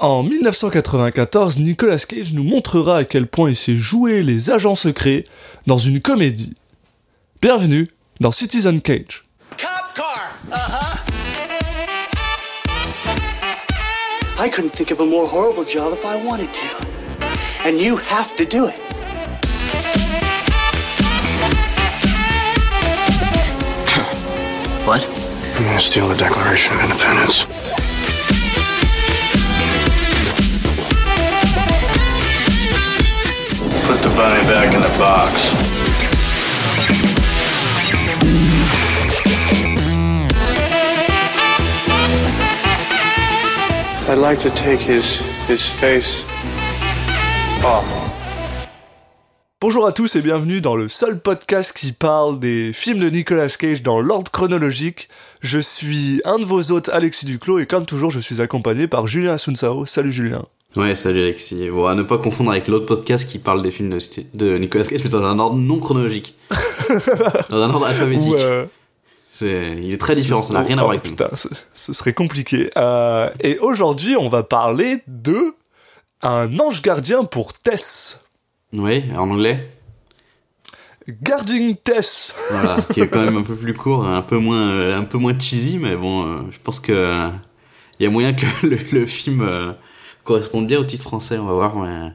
En 1994, Nicolas Cage nous montrera à quel point il sait jouer les agents secrets dans une comédie. Bienvenue dans Citizen Cage. Cop car. Uh huh. I couldn't think of a more horrible job if I wanted to. And you have to do it. What? I'm gonna steal the Declaration of Independence? Bunny back in the box. I'd like to take his his face off. Bonjour à tous et bienvenue dans le seul podcast qui parle des films de Nicolas Cage dans l'ordre chronologique. Je suis un de vos hôtes, Alexis Duclos, et comme toujours, je suis accompagné par Julien Asunsao. Salut Julien. Ouais, salut Alexis. Bon, à ne pas confondre avec l'autre podcast qui parle des films de, de Nicolas Cage, mais dans un ordre non chronologique. dans un ordre alphabétique. Euh, il est très différent, ça n'a rien à oh, voir avec nous. putain, ce, ce serait compliqué. Euh, et aujourd'hui, on va parler de un ange gardien pour Tess. Oui, en anglais. Guarding Tess. Voilà, qui est quand même un peu plus court, un peu moins, un peu moins cheesy, mais bon, euh, je pense que euh, il y a moyen que le, le film euh, corresponde bien au titre français, on va voir. mais,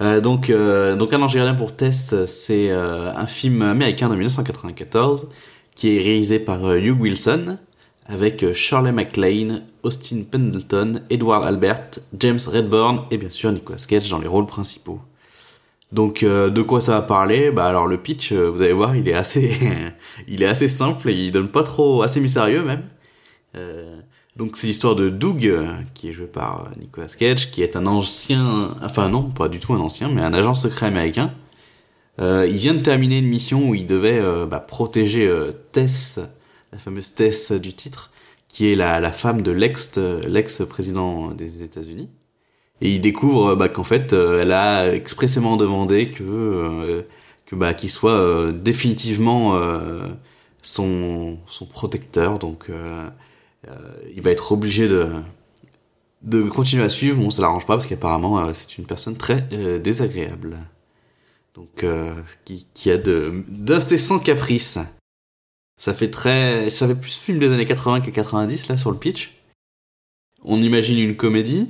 euh, donc, euh, donc un ange gardien pour Tess, c'est euh, un film américain de 1994 qui est réalisé par Hugh Wilson avec euh, Shirley MacLaine, Austin Pendleton, Edward Albert, James Redburn et bien sûr Nicolas Cage dans les rôles principaux. Donc euh, de quoi ça va parler? Bah alors le pitch, euh, vous allez voir, il est assez, il est assez simple et il donne pas trop, assez mystérieux même. Donc c'est l'histoire de Doug, euh, qui est joué par euh, Nicolas Cage, qui est un ancien, enfin non, pas du tout un ancien, mais un agent secret américain. Euh, il vient de terminer une mission où il devait euh, bah, protéger Tess, la fameuse Tess du titre, qui est la, femme de l'ex, euh, l'ex-président des États-Unis. Et il découvre bah, qu'en fait, elle a expressément demandé que, bah, qu'il soit définitivement son, son protecteur. Donc, il va être obligé de, de continuer à suivre. Bon, ça l'arrange pas parce qu'apparemment, euh, c'est une personne très euh, désagréable. Donc, euh, qui, qui a de, d'incessants caprices. Ça fait très, ça fait plus film des années 80 que 90 là sur le pitch. On imagine une comédie.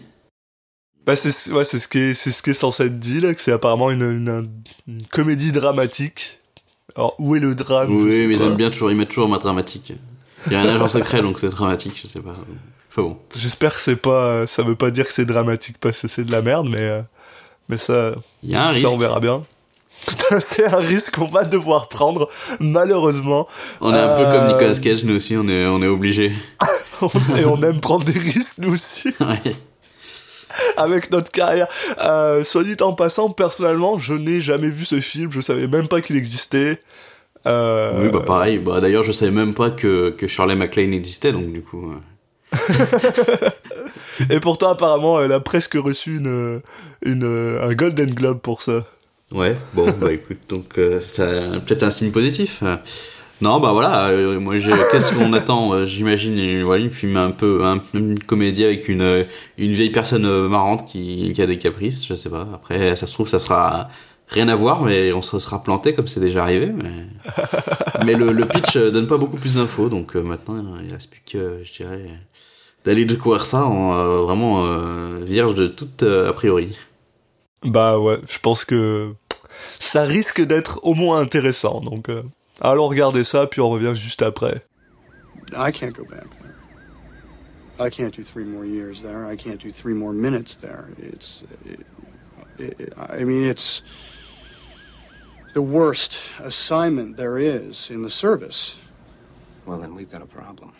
Bah c'est ouais, c'est ce qui est c'est ce qui est censé être dit là, que c'est apparemment une, une, une comédie dramatique. Alors où est le drame Oui, mais bien toujours, ils mettent toujours ma dramatique. Il y a un agent secret, donc c'est dramatique, je sais pas. Enfin bon. J'espère que c'est pas ça veut pas dire que c'est dramatique parce que c'est de la merde, mais euh, mais ça Il y a un risque. ça on verra bien. c'est un risque qu'on va devoir prendre malheureusement. On est un peu Euh, comme Nicolas Cage, nous aussi, on est, on est obligé. et on aime prendre des risques nous aussi. Ouais. avec notre carrière. Euh, soit dit en passant, personnellement, je n'ai jamais vu ce film, je savais même pas qu'il existait. Euh, Oui, bah pareil. Bah, D'ailleurs, je savais même pas que, que Shirley MacLaine existait, donc du coup. euh, Et pourtant, apparemment, elle a presque reçu une, une, un Golden Globe pour ça. Ouais, bon, bah écoute, donc euh, peut-être un signe positif. Non, bah voilà, euh, moi qu'est-ce qu'on attend? J'imagine, voilà, une film un peu, un- une comédie avec une, une vieille personne marrante qui, qui a des caprices, je sais pas. Après, ça se trouve, ça sera rien à voir, mais on se sera planté comme c'est déjà arrivé. Mais, mais le, le pitch euh, donne pas beaucoup plus d'infos, donc euh, maintenant il reste plus que, je dirais, d'aller découvrir ça en euh, vraiment euh, vierge de toute euh, a priori. Bah ouais, je pense que ça risque d'être au moins intéressant. Donc, euh, allons regarder ça, puis on revient juste après. I can't go back there. I can't do three more years there. I can't do three more minutes there. It's, it, it, I mean, it's the worst assignment there is in the service. Well, then we've got a problem.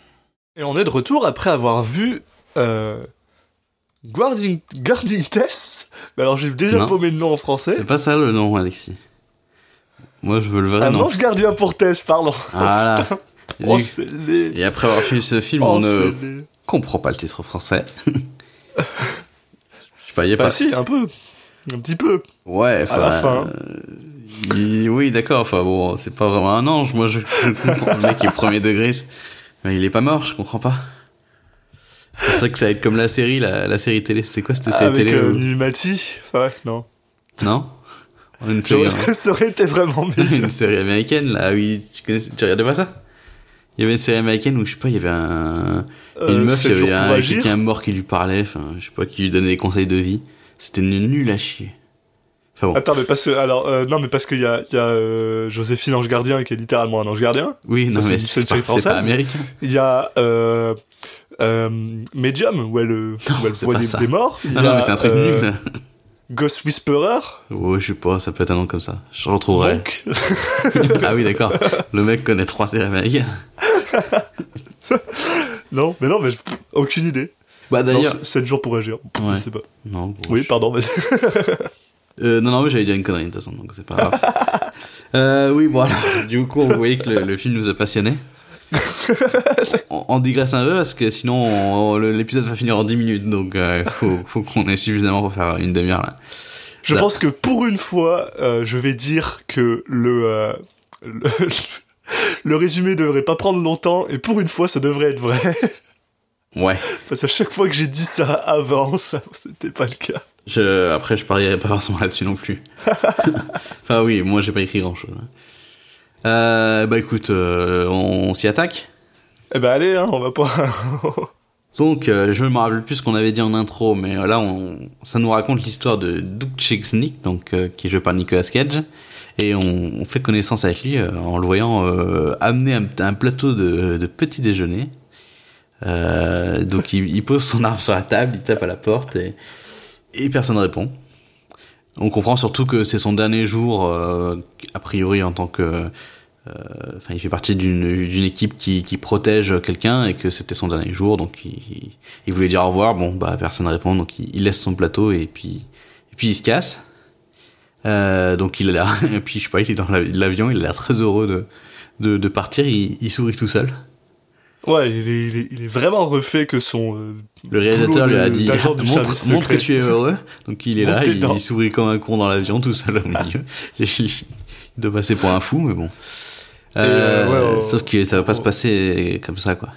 Et on est de retour après avoir vu euh, Guarding, Guarding Tess. Mais alors j'ai déjà Non. paumé le nom en français. C'est pas ça le nom, Alexis. Moi, je veux le vrai Un nom. ange gardien pour Tess, pardon. Voilà. Oh, Et- après avoir vu ce film, Oh, on ne c'est laid. comprend pas le titre français. Je sais pas, il y a Bah pas. si, un peu. Un petit peu. Ouais, enfin. la fin. euh, il- Oui, d'accord. Enfin bon, c'est pas vraiment un ange. Moi, je, je comprends. Le mec est premier degré. Mais il est pas mort, je comprends pas. c'est vrai que ça va être comme la série, la, la série télé. C'était quoi cette série Avec télé euh, où- Numati Ouais, non. Non? Une série, Ça ça aurait été vraiment mieux. une série américaine, là, oui. Tu, connais, tu regardais pas ça? Il y avait une série américaine où, je sais pas, il y avait un, une Euh, meuf qui Sept jours avait un, quelqu'un mort qui lui parlait, enfin, je sais pas, qui lui donnait des conseils de vie. C'était nul à chier. Bon. Attends, mais parce que, alors, euh, non, mais parce qu'il y a, il y a euh, Joséphine Ange Gardien qui est littéralement un ange gardien. Oui, non, Ça, mais c'est- une française. américain. Il y a euh, euh, Medium, où elle, euh, où elle c'est voit pas des, morts. Ah non, a, mais c'est un truc euh, nul. Ghost Whisperer. Ouais, je sais pas, ça peut être un nom comme ça. Je retrouverai. Ah oui, d'accord. Le mec connaît trois séries américaines. non, mais non, mais pff, aucune idée. Bah Non, d'ailleurs. c'est 7 jours pour agir. Ouais. Je sais pas. Non, bon, Oui, je- pardon, vas-y. Euh, non, non, mais j'allais dire une connerie de toute façon, donc c'est pas grave. euh, oui, bon, alors, du coup, vous voyez que le, le film nous a passionnés. on, on digresse un peu parce que sinon l'épisode va finir en 10 minutes, donc euh, faut, faut qu'on ait suffisamment pour faire une demi-heure là. Je pense que pour une fois, euh, je vais dire que le, euh, le, le résumé devrait pas prendre longtemps, et pour une fois, ça devrait être vrai. Ouais. Parce qu'à chaque fois que j'ai dit ça avant, ça, c'était pas le cas. Je, après, je parierais pas forcément là-dessus non plus. enfin oui, moi j'ai pas écrit grand-chose. hein. Euh, bah écoute, euh, on, s'y attaque. Eh ben allez, hein, on va pas... Donc, euh, je me rappelle plus ce qu'on avait dit en intro, mais euh, là, on, ça nous raconte l'histoire de Duke Chesnick, donc euh, qui est joué par Nicolas Cage, et on, on fait connaissance avec lui euh, en le voyant euh, amener un, un plateau de, de petit déjeuner. Euh, donc, il, il pose son arme sur la table, il tape à la porte et, et personne ne répond. On comprend surtout que c'est son dernier jour, euh, a priori en tant que euh, enfin, il fait partie d'une équipe qui, qui protège quelqu'un et que c'était son dernier jour, donc il, il- voulait dire au revoir. Bon, bah personne ne répond, donc il, il laisse son plateau et puis et puis il se casse. Euh, donc il est là, et puis je sais pas, il est dans la- l'avion, il a l'air très heureux de de, de partir. Il, il sourit tout seul. Ouais, il est, il est, il est vraiment refait que son... euh, Le réalisateur lui a dit du montre, montre que tu es heureux. Donc il est là, il, il sourit comme un con dans l'avion tout seul au milieu. il doit passer pour un fou, mais bon. euh, Euh, ouais, ouais, sauf que ça va pas se passer comme ça, quoi.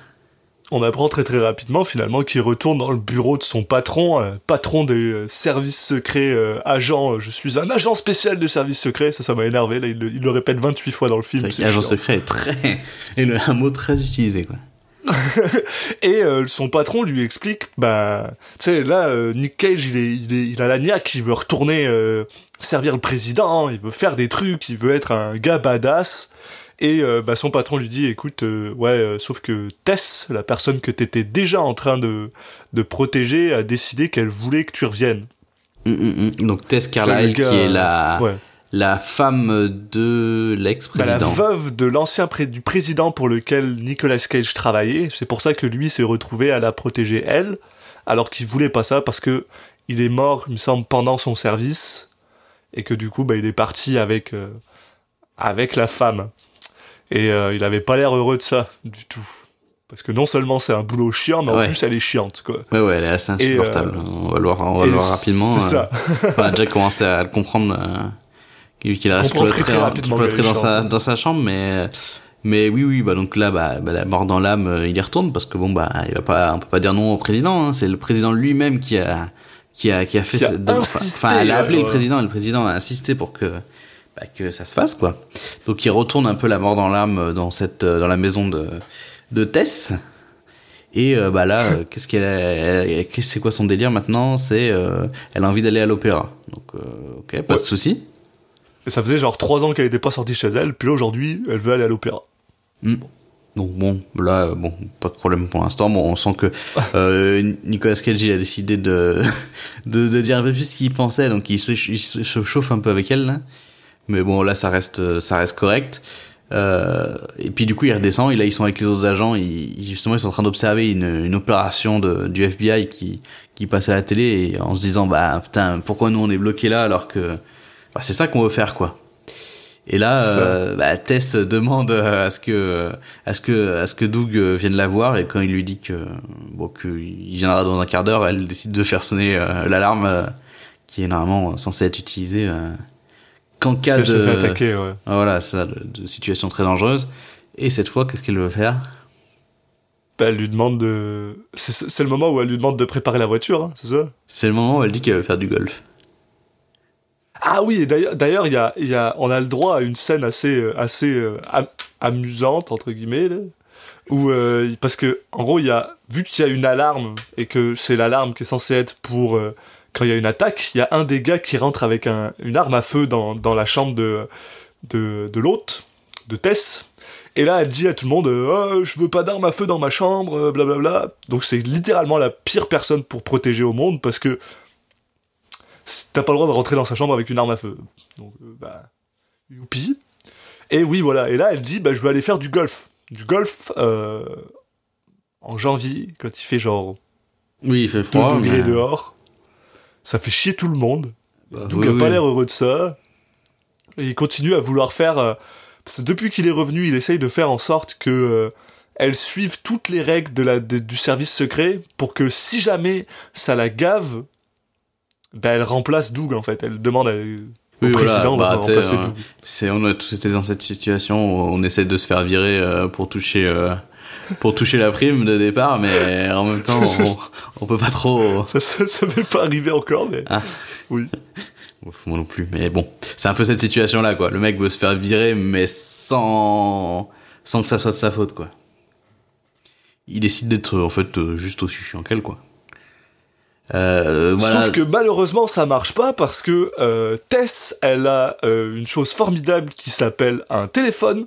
On apprend très très rapidement finalement qu'il retourne dans le bureau de son patron, euh, patron des euh, services secrets, euh, agent, je suis un agent spécial des services secrets, ça ça m'a énervé, là il le, il le répète 28 fois dans le film. Chiant. secret est très, le- un mot très utilisé, quoi. Et euh, son patron lui explique, bah, tu sais, là, euh, Nick Cage, il, est, il, est, il a la niaque, il veut retourner euh, servir le président, il veut faire des trucs, il veut être un gars badass. Et euh, bah, son patron lui dit, écoute, ouais, sauf que Tess, la personne que t'étais déjà en train de, de protéger, a décidé qu'elle voulait que tu reviennes. Hum, hum, hum. Donc Tess Le Carlyle, gars, qui est la, Ouais. La femme de Bah, la l'ex-président. veuve de l'ancien pré- du président pour lequel Nicolas Cage travaillait. C'est pour ça que lui s'est retrouvé à la protéger elle, alors qu'il voulait pas ça parce que il est mort, il me semble, pendant son service et que du coup, bah, il est parti avec euh, avec la femme. Et euh, il avait pas l'air heureux de ça du tout. Parce que non seulement c'est un boulot chiant, mais en plus elle est chiante, quoi. Ouais, ouais, elle est assez Et, insupportable. on va le voir, on va le voir rapidement. c'est euh. ça. Enfin, on a déjà commencé à le comprendre. Euh, qu'il reste cloîtré, dans- sa, dans sa chambre, mais, mais oui, oui, bah, donc là, bah, bah, la mort dans l'âme, euh, il y retourne parce que bon, bah, il va pas, on peut pas dire non au président, hein, c'est le président lui-même qui a, qui a, qui a fait Qui a cette- enfin, insisté, enfin, elle a appelé ouais, le ouais. président et le président a insisté pour que, bah, que ça se fasse, quoi. Donc il retourne un peu la mort dans l'âme dans cette, euh, dans la maison de, de Tess. Et euh, bah là, euh, qu'est-ce qu'elle, c'est quoi son délire maintenant? C'est, euh, elle a envie d'aller à l'opéra. Donc, euh, ok, pas de souci. Et ça faisait genre trois ans qu'elle était pas sortie chez elle, puis là aujourd'hui, elle veut aller à l'opéra. Hmm. Donc bon, là, euh, bon, pas de problème pour l'instant. Bon, on sent que euh, Nicolas Cage a décidé de, de de dire un peu plus ce qu'il pensait, donc il se, il se chauffe un peu avec elle. Là. Mais bon, là, ça reste ça reste correct. Euh, et puis du coup, il redescend. Et là, ils sont avec les autres agents. Ils, justement, ils sont en train d'observer une, une opération de, du FBI qui qui passe à la télé et en se disant bah putain, pourquoi nous on est bloqué là alors que bah, c'est ça qu'on veut faire quoi. Et là, euh, bah, Tess demande à ce que, à ce que, à ce que Doug euh, vienne la voir et quand il lui dit que, bon, qu'il viendra dans un quart d'heure, elle décide de faire sonner euh, l'alarme euh, qui est normalement censée être utilisée euh, qu'en cas de, se fait attaquer, ouais. Voilà, ça, de, de situation très dangereuse. Et cette fois, qu'est-ce qu'elle veut faire? Bah, elle lui demande de. C'est c'est le moment où elle lui demande de préparer la voiture, hein, c'est ça? C'est le moment où elle dit qu'elle veut faire du golf. Ah oui, d'ailleurs, il y a, y a, on a le droit à une scène assez, euh, assez euh, am- amusante entre guillemets, où euh, parce que en gros, il y a, vu qu'il y a une alarme et que c'est l'alarme qui est censée être pour euh, quand il y a une attaque, il y a un des gars qui rentre avec un, une arme à feu dans, dans la chambre de, de, de l'hôte, de Tess. Et là, elle dit à tout le monde, Ah, je veux pas d'arme à feu dans ma chambre, blablabla. Donc c'est littéralement la pire personne pour protéger au monde parce que t'as pas le droit de rentrer dans sa chambre avec une arme à feu. Donc, euh, bah, youpi. Et oui, voilà. Et là, elle dit, bah, je vais aller faire du golf. Du golf euh, en janvier, quand il fait genre Oui, il fait 2 froid. degrés mais- dehors. Ça fait chier tout le monde. Bah, Donc oui, il a pas oui. l'air heureux de ça. Et il continue à vouloir faire... euh, parce que depuis qu'il est revenu, il essaye de faire en sorte que... euh, elle suive toutes les règles de la, de- du service secret pour que si jamais ça la gave, ben elle remplace Doug en fait. Elle demande à- au Oui, voilà, président bah, de remplacer euh, Doug. C'est, on a tous été dans cette situation où on essaie de se faire virer euh, pour toucher, euh, pour toucher la prime de départ, mais en même temps, on, on peut pas trop. Ça, ça, ça m'est pas arrivé encore, mais Ah. oui. Moi non plus, mais bon, c'est un peu cette situation-là, quoi. Le mec veut se faire virer, mais sans, sans que ça soit de sa faute, quoi. Il décide d'être, en fait, euh, juste aussi chiant qu'elle, quoi. Euh. Sauf que malheureusement ça marche pas parce que euh, Tess, elle a euh, une chose formidable qui s'appelle un téléphone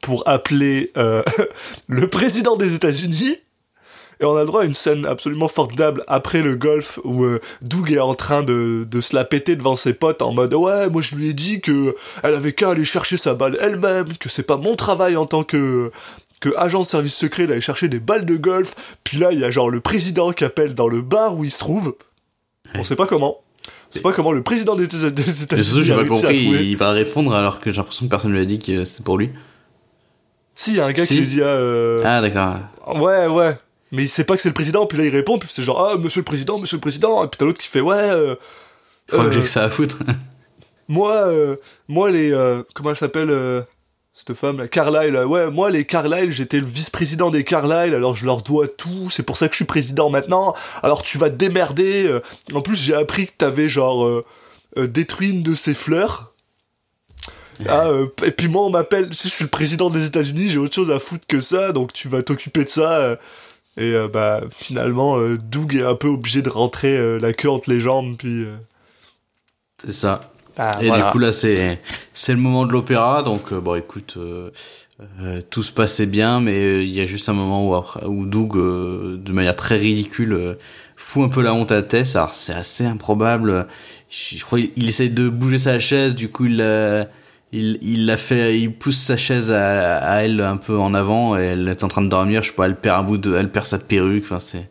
pour appeler euh, le président des États-Unis. Et on a le droit à une scène absolument formidable après le golf où Doug est en train de, de se la péter devant ses potes en mode ouais moi je lui ai dit que elle avait qu'à aller chercher sa balle elle-même que c'est pas mon travail en tant que que agent de service secret d'aller chercher des balles de golf puis là il y a genre le président qui appelle dans le bar où il se trouve on sait pas comment on sait pas comment le président des, États-Unis j'ai pas compris, il va répondre alors que j'ai l'impression que personne lui a dit que c'est pour lui. si il y a un gars Si. qui lui dit ah, euh, Ah, d'accord. Ouais, ouais. Mais il sait pas que c'est le président, puis là il répond, puis c'est genre, ah, monsieur le président, monsieur le président, et puis t'as l'autre qui fait, ouais, euh, euh, que j'ai que ça à foutre. moi, euh, moi les, euh, comment elle s'appelle, euh, cette femme, là, Carlyle, là, ouais, moi les Carlyle, j'étais le vice-président des Carlyle, alors je leur dois tout, c'est pour ça que je suis président maintenant, alors tu vas te démerder, euh. en plus j'ai appris que t'avais genre, euh, euh, détruit une de ses fleurs, ah, euh, et puis moi on m'appelle, si je suis le président des États-Unis, j'ai autre chose à foutre que ça, donc tu vas t'occuper de ça. euh. et euh, bah finalement, euh, Doug est un peu obligé de rentrer euh, la queue entre les jambes, puis. euh, C'est ça. Bah, Et voilà. du coup là c'est c'est le moment de l'opéra donc euh, bon écoute euh, euh, tout se passait bien mais euh, il y a juste un moment où où Doug euh, de manière très ridicule fout un peu la honte à Tess alors c'est assez improbable. Je, je crois qu'il il essaie de bouger sa chaise du coup il la- il il l'a fait il pousse sa chaise à, à elle un peu en avant et elle est en train de dormir. Je sais pas elle perd un bout de elle perd sa perruque enfin c'est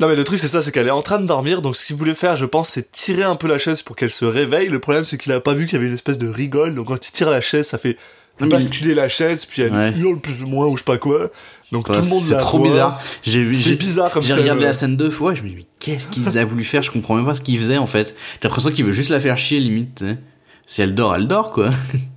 Non mais le truc c'est ça, c'est qu'elle est en train de dormir, donc ce qu'il voulait faire, je pense, c'est tirer un peu la chaise pour qu'elle se réveille. Le problème c'est qu'il a pas vu qu'il y avait une espèce de rigole, donc quand il tire la chaise, ça fait basculer la chaise, puis elle Ouais. hurle plus ou moins ou je sais pas quoi. Donc tout le monde c'est trop voit. bizarre. J'ai vu, C'était j'ai bizarre comme J'ai regardé la scène deux fois, je me dis mais qu'est-ce qu'il a voulu faire? Je comprends même pas ce qu'il faisait en fait. J'ai l'impression qu'il veut juste la faire chier limite. Si elle dort, elle dort quoi.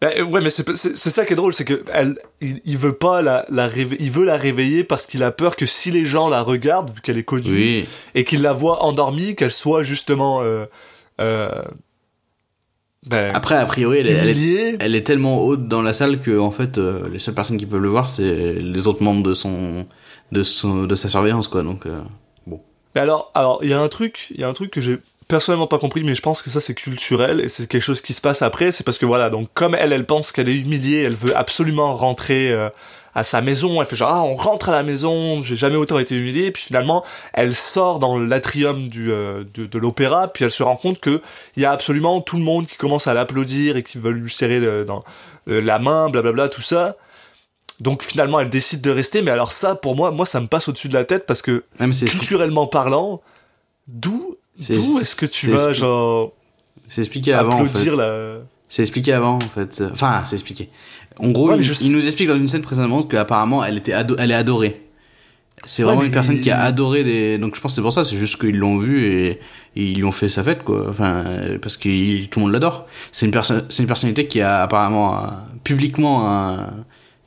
Bah, euh, ouais, mais c'est ça qui est drôle, c'est que elle, il, il veut pas la, la réve- il veut la réveiller parce qu'il a peur que si les gens la regardent, vu qu'elle est connue, Oui. et qu'ils la voient endormie, qu'elle soit justement, euh, euh, ben, Après a priori elle est, elle est, elle est tellement haute dans la salle que en fait euh, les seules personnes qui peuvent le voir c'est les autres membres de son de son de sa surveillance quoi. Donc euh, Mais alors, alors, il y a un truc, il y a un truc que j'ai personnellement pas compris, mais je pense que ça c'est culturel et c'est quelque chose qui se passe après. C'est parce que voilà, donc comme elle, elle pense qu'elle est humiliée, elle veut absolument rentrer euh, à sa maison. Elle fait genre, ah, on rentre à la maison. J'ai jamais autant été humiliée. Puis finalement, elle sort dans l'atrium du euh, de, de l'opéra, puis elle se rend compte que il y a absolument tout le monde qui commence à l'applaudir et qui veulent lui serrer le- dans euh, la main, blablabla, tout ça. Donc finalement, elle décide de rester. Mais alors ça, pour moi, moi, ça me passe au-dessus de la tête parce que c'est culturellement parlant, d'où d'où est-ce que tu vas genre c'est expliqué avant en fait. applaudir la C'est expliqué avant, en fait. Enfin, c'est expliqué. En gros, Ouais, il, nous explique dans une scène précédemment qu'apparemment, elle était ado- elle est adorée. C'est vraiment une personne il- qui a adoré des. Donc je pense que c'est pour ça. C'est juste qu'ils l'ont vu et, et ils lui ont fait sa fête, quoi. Enfin, euh, parce que il- tout le monde l'adore. C'est une personne, c'est une personnalité qui a apparemment un- publiquement un,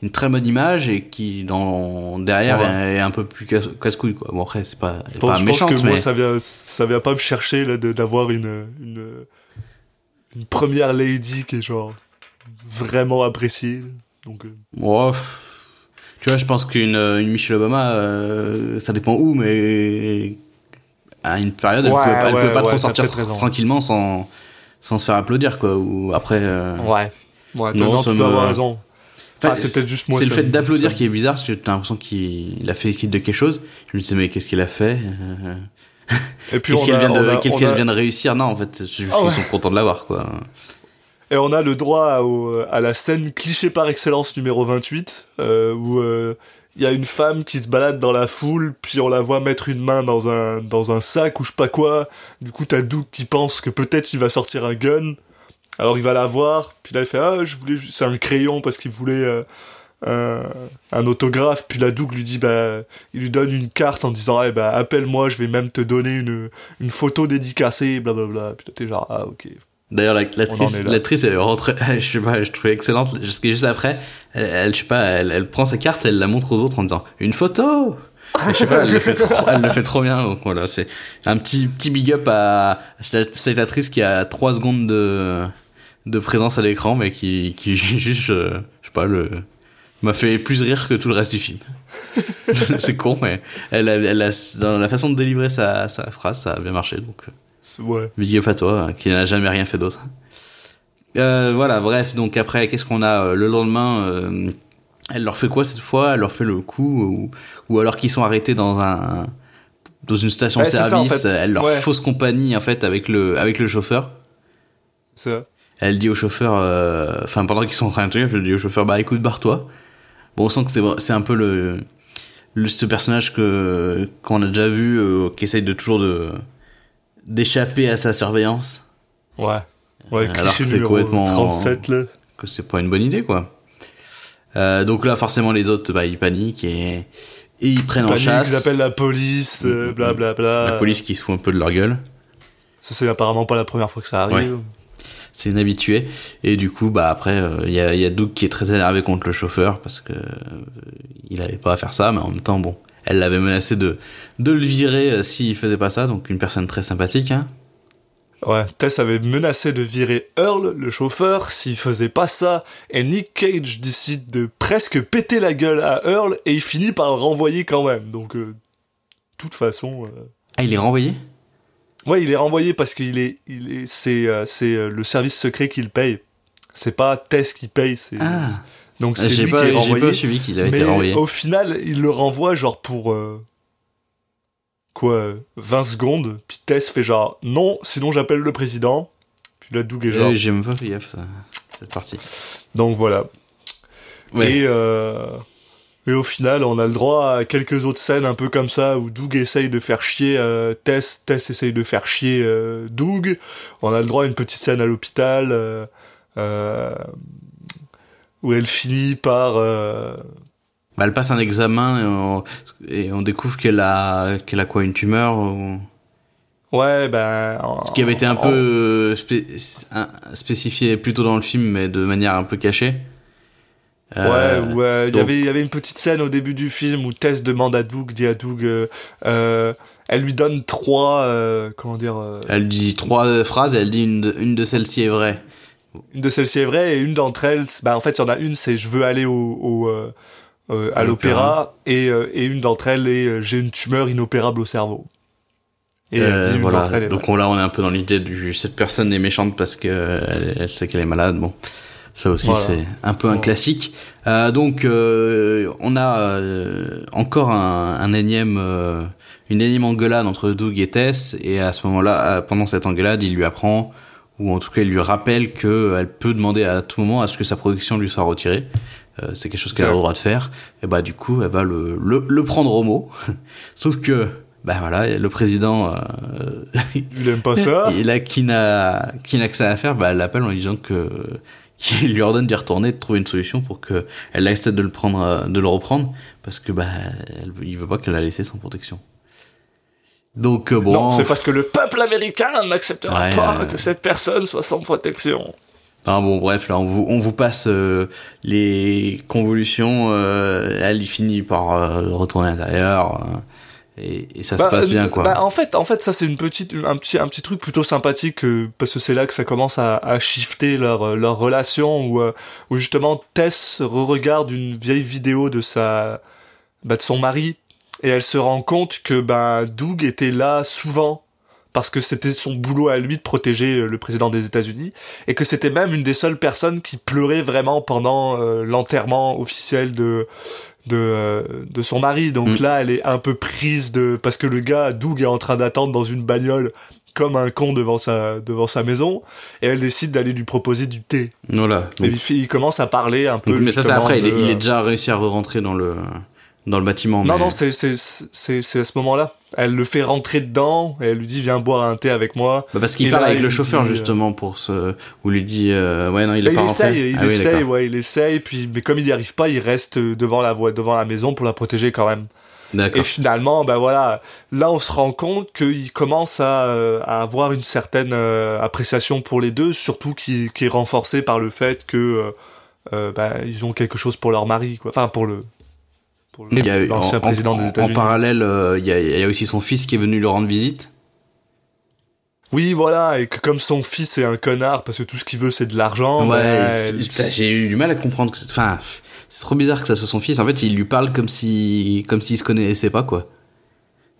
une très bonne image et qui dans derrière Ouais. est un peu plus casse- casse-couille quoi. Bon après c'est pas, elle est Bon, pas je méchante pense que mais moi, ça vient, ça vient pas me chercher là, d'avoir une, une, une première lady qui est genre vraiment appréciée. Donc, euh, Ouais, tu vois, je pense qu'une une Michelle Obama, euh, ça dépend où, mais à une période, elle Ouais, peut, elle ouais, peut pas ouais, trop sortir tranquillement sans, sans se faire applaudir, quoi. Ou après. euh, ouais. Ouais, Non, tu me- dois avoir raison. Enfin, Ah, c'est peut-être juste moi. C'est le fait d'applaudir qui est bizarre, parce que t'as l'impression qu'il il a félicite de quelque chose. Je me disais, mais qu'est-ce qu'il a fait Euh, Et puis, Qu'est-ce qu'elle vient, de, a- qu'est-ce on qu'elle a- vient de réussir? Non, en fait, c'est juste qu'ils ouais. sont contents de l'avoir, quoi. Et on a le droit au- à la scène cliché par excellence numéro 28, euh, où euh, il y a une femme qui se balade dans la foule, puis on la voit mettre une main dans un, dans un sac ou je sais pas quoi. Du coup, t'as Doug qui pense que peut-être il va sortir un gun. Alors il va la voir, puis là il fait Ah, je voulais juste. C'est un crayon parce qu'il voulait euh, un, un autographe. Puis là, Doug lui dit Bah, il lui donne une carte en disant Eh bah, appelle-moi, je vais même te donner une, une photo dédicacée, blablabla. Puis là, t'es genre Ah, ok. D'ailleurs, la- l'actrice, l'actrice, elle est rentrée, je sais pas, je trouvais excellente. Jusqu'à juste après, elle, elle, je sais pas, elle, elle prend sa carte, elle la montre aux autres en disant une photo. Je sais pas, elle le fait trop, elle le fait trop bien. Donc voilà, c'est un petit petit big up à cette actrice qui a trois secondes de de présence à l'écran, mais qui qui juste, euh, je sais pas, le m'a fait plus rire que tout le reste du film. c'est con, mais elle, a, elle a, dans la façon de délivrer sa, sa phrase, ça a bien marché. Donc. euh, Ouais. Big up à toi, hein, qui n'a jamais rien fait d'autre. Euh, voilà, bref, donc après, qu'est-ce qu'on a euh, le lendemain euh, Elle leur fait quoi cette fois? Elle leur fait le coup ou, ou alors qu'ils sont arrêtés dans un dans une station Ouais, c'est ça, en service, fait. elle leur Ouais. fausse compagnie en fait avec le avec le chauffeur. C'est ça. Elle dit au chauffeur, euh, enfin pendant qu'ils sont en train de truc, elle dit au chauffeur, bah écoute, barre-toi. Bon, on sent que c'est c'est un peu le, le ce personnage que qu'on a déjà vu, euh, qui essaye de toujours de d'échapper à sa surveillance. Ouais. Ouais, Alors que c'est complètement- 37, là. que c'est pas une bonne idée quoi. Euh, donc là forcément les autres bah ils paniquent et, et ils prennent en Panique, chasse ils appellent la police, euh, blablabla. la police qui se fout un peu de leur gueule. Ça, c'est apparemment pas la première fois que ça arrive. C'est inhabitué et du coup bah après euh, il y a il y a Doug qui est très énervé contre le chauffeur parce que euh, il avait pas à faire ça mais en même temps bon elle l'avait menacé de de le virer euh, s'il faisait pas ça donc une personne très sympathique hein. Ouais, Tess avait menacé de virer Earl, le chauffeur, s'il faisait pas ça, et Nick Cage décide de presque péter la gueule à Earl, et il finit par le renvoyer quand même. Donc, euh, de toute façon... Ah il est renvoyé? Ouais, il est renvoyé parce qu'il est... Il est c'est euh, c'est euh, le service secret qui le paye. C'est pas Tess qui paye, c'est... Ah. Donc c'est J'ai lui pas qui est renvoyé. pas suivi qu'il avait mais été renvoyé. au final, il le renvoie genre pour... euh, quoi, euh, 20 secondes, puis Tess fait genre non, sinon j'appelle le président. Puis là, Doug est genre. Euh, J'ai même pas fait gaffe ça. cette partie. Donc voilà. Ouais. Et, euh, et au final, on a le droit à quelques autres scènes un peu comme ça où Doug essaye de faire chier euh, Tess, Tess essaye de faire chier euh, Doug. On a le droit à une petite scène à l'hôpital euh, où elle finit par. Bah, elle passe un examen et on, et on découvre qu'elle a, qu'elle a quoi, une tumeur ou... Ouais, ben. Ce qui avait été un peu spé- spécifié plus tôt dans le film, mais de manière un peu cachée. Euh, Ouais, ouais. Il y avait, il y avait une petite scène au début du film où Tess demande à Doug, dit à Doug, euh, euh, elle lui donne trois, euh, comment dire, euh, Elle dit trois phrases et elle dit une de, une de celles-ci est vraie. une de celles-ci est vraie et une d'entre elles, bah en fait il y en a une, c'est je veux aller au, au, euh, euh, à l'opéra et, euh, et une d'entre elles est euh, j'ai une tumeur inopérable au cerveau. Et Euh, voilà. Donc on, là, on est un peu dans l'idée du cette personne est méchante parce que elle, elle sait qu'elle est malade. Bon, ça aussi Voilà. c'est un peu un classique. Euh, donc euh, on a euh, encore un, un énième euh, une énième engueulade entre Doug et Tess et à ce moment-là, euh, pendant cette engueulade, il lui apprend ou en tout cas il lui rappelle que elle peut demander à tout moment à ce que sa production lui soit retirée. Euh, c'est quelque chose qu'elle a le droit de faire. Et bah du coup, elle va le, le, le prendre au mot. Sauf que bah voilà, le président euh, Il aime pas ça. et là, qui n'a, qui n'a que ça à faire, bah, elle l'appelle en lui disant que, qu'il lui ordonne d'y retourner, de trouver une solution pour que elle accepte de le prendre, euh, de le reprendre, parce que, bah, elle, il veut pas qu'elle la laisse sans protection. Donc, euh, bon. Non, c'est parce que le peuple américain n'acceptera Ouais, pas euh, que cette personne soit sans protection. Ah bon, bref, là, on vous, on vous passe euh, les convolutions. elle, il finit par retourner à l'intérieur. Et, et ça se Bah, passe bien, euh, quoi. bah, en fait, en fait, ça c'est une petite, un petit, un petit truc plutôt sympathique euh, parce que c'est là que ça commence à, à shifter leur euh, leur relation où euh, où justement Tess re-regarde une vieille vidéo de sa bah, de son mari et elle se rend compte que bah Doug était là souvent parce que c'était son boulot à lui de protéger le président des États-Unis et que c'était même une des seules personnes qui pleurait vraiment pendant euh, l'enterrement officiel de de euh, de son mari. Donc Mm. là, elle est un peu prise de parce que le gars Doug est en train d'attendre dans une bagnole comme un con devant sa devant sa maison et elle décide d'aller lui proposer du thé. Voilà. Et Donc- il, fait- il commence à parler un peu. donc- mais ça, c'est après. Il est, de- il est déjà réussi à rentrer dans le, dans le bâtiment. Non, mais- non, c'est c'est à ce moment-là. Elle le fait rentrer dedans et elle lui dit viens boire un thé avec moi. Bah, parce qu'il parle là, avec il le chauffeur, dit, euh, justement, pour ce. Où il lui dit. euh, ouais, non, il Bah, est il pas rentré. essaye, il Ah oui, essaye, d'accord. ouais, il essaye, puis mais comme il n'y arrive pas, il reste devant la voie, devant la maison pour la protéger quand même. Et finalement, ben voilà, là on se rend compte qu'il commence à, euh, à avoir une certaine euh, appréciation pour les deux, surtout qui, qui est renforcée par le fait que euh, euh, ben, ils ont quelque chose pour leur mari, quoi. Enfin pour le pour le- Il y a eu- l'ancien en- président en- des En États-Unis. parallèle, euh, il y, a, il y a aussi son fils qui est venu lui rendre visite. Oui, voilà, et que comme son fils est un connard parce que tout ce qu'il veut c'est de l'argent. ouais, ben, j'ai eu du mal à comprendre que. Enfin, c'est trop bizarre que ça soit son fils. En fait, il lui parle comme si, comme s'il se connaissait pas, quoi.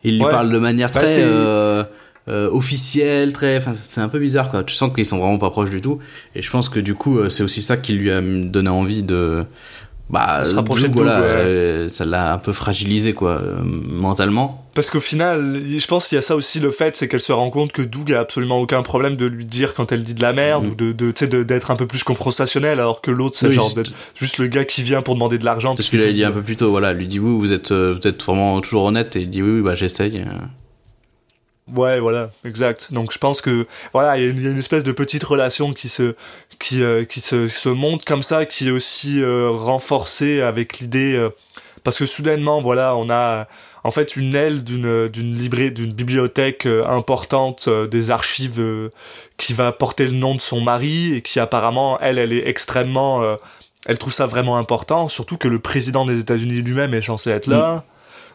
Il lui Ouais. parle de manière Bah, très euh, euh, officielle, très. Enfin, c'est un peu bizarre, quoi. Tu sens qu'ils sont vraiment pas proches du tout. Et je pense que du coup, c'est aussi ça qui lui a donné envie de. Bah, se rapprocher de voilà, euh, ça l'a un peu fragilisé, quoi, euh, mentalement. Parce qu'au final, je pense qu'il y a ça aussi le fait, c'est qu'elle se rend compte que Doug a absolument aucun problème de lui dire quand elle dit de la merde Mhm. ou de, d'être un peu plus confrontationnel, alors que l'autre c'est Oui, genre d'être juste le gars qui vient pour demander de l'argent. C'est ce qu'il avait dit un peu plus tôt, voilà. Lui dit, vous, vous êtes, euh, vous êtes vraiment toujours honnête. Et il dit, oui, oui, bah, j'essaye. Ouais, voilà, exact. Donc je pense que voilà, il y, a une- espèce de petite relation qui se qui euh, qui se, se monte comme ça, qui est aussi euh, renforcée avec l'idée euh, parce que soudainement, voilà, on a en fait une aile d'une d'une librairie, d'une bibliothèque importante des archives qui va porter le nom de son mari et qui apparemment elle, elle est extrêmement elle trouve ça vraiment important, surtout que le président des États-Unis lui-même est censé être là.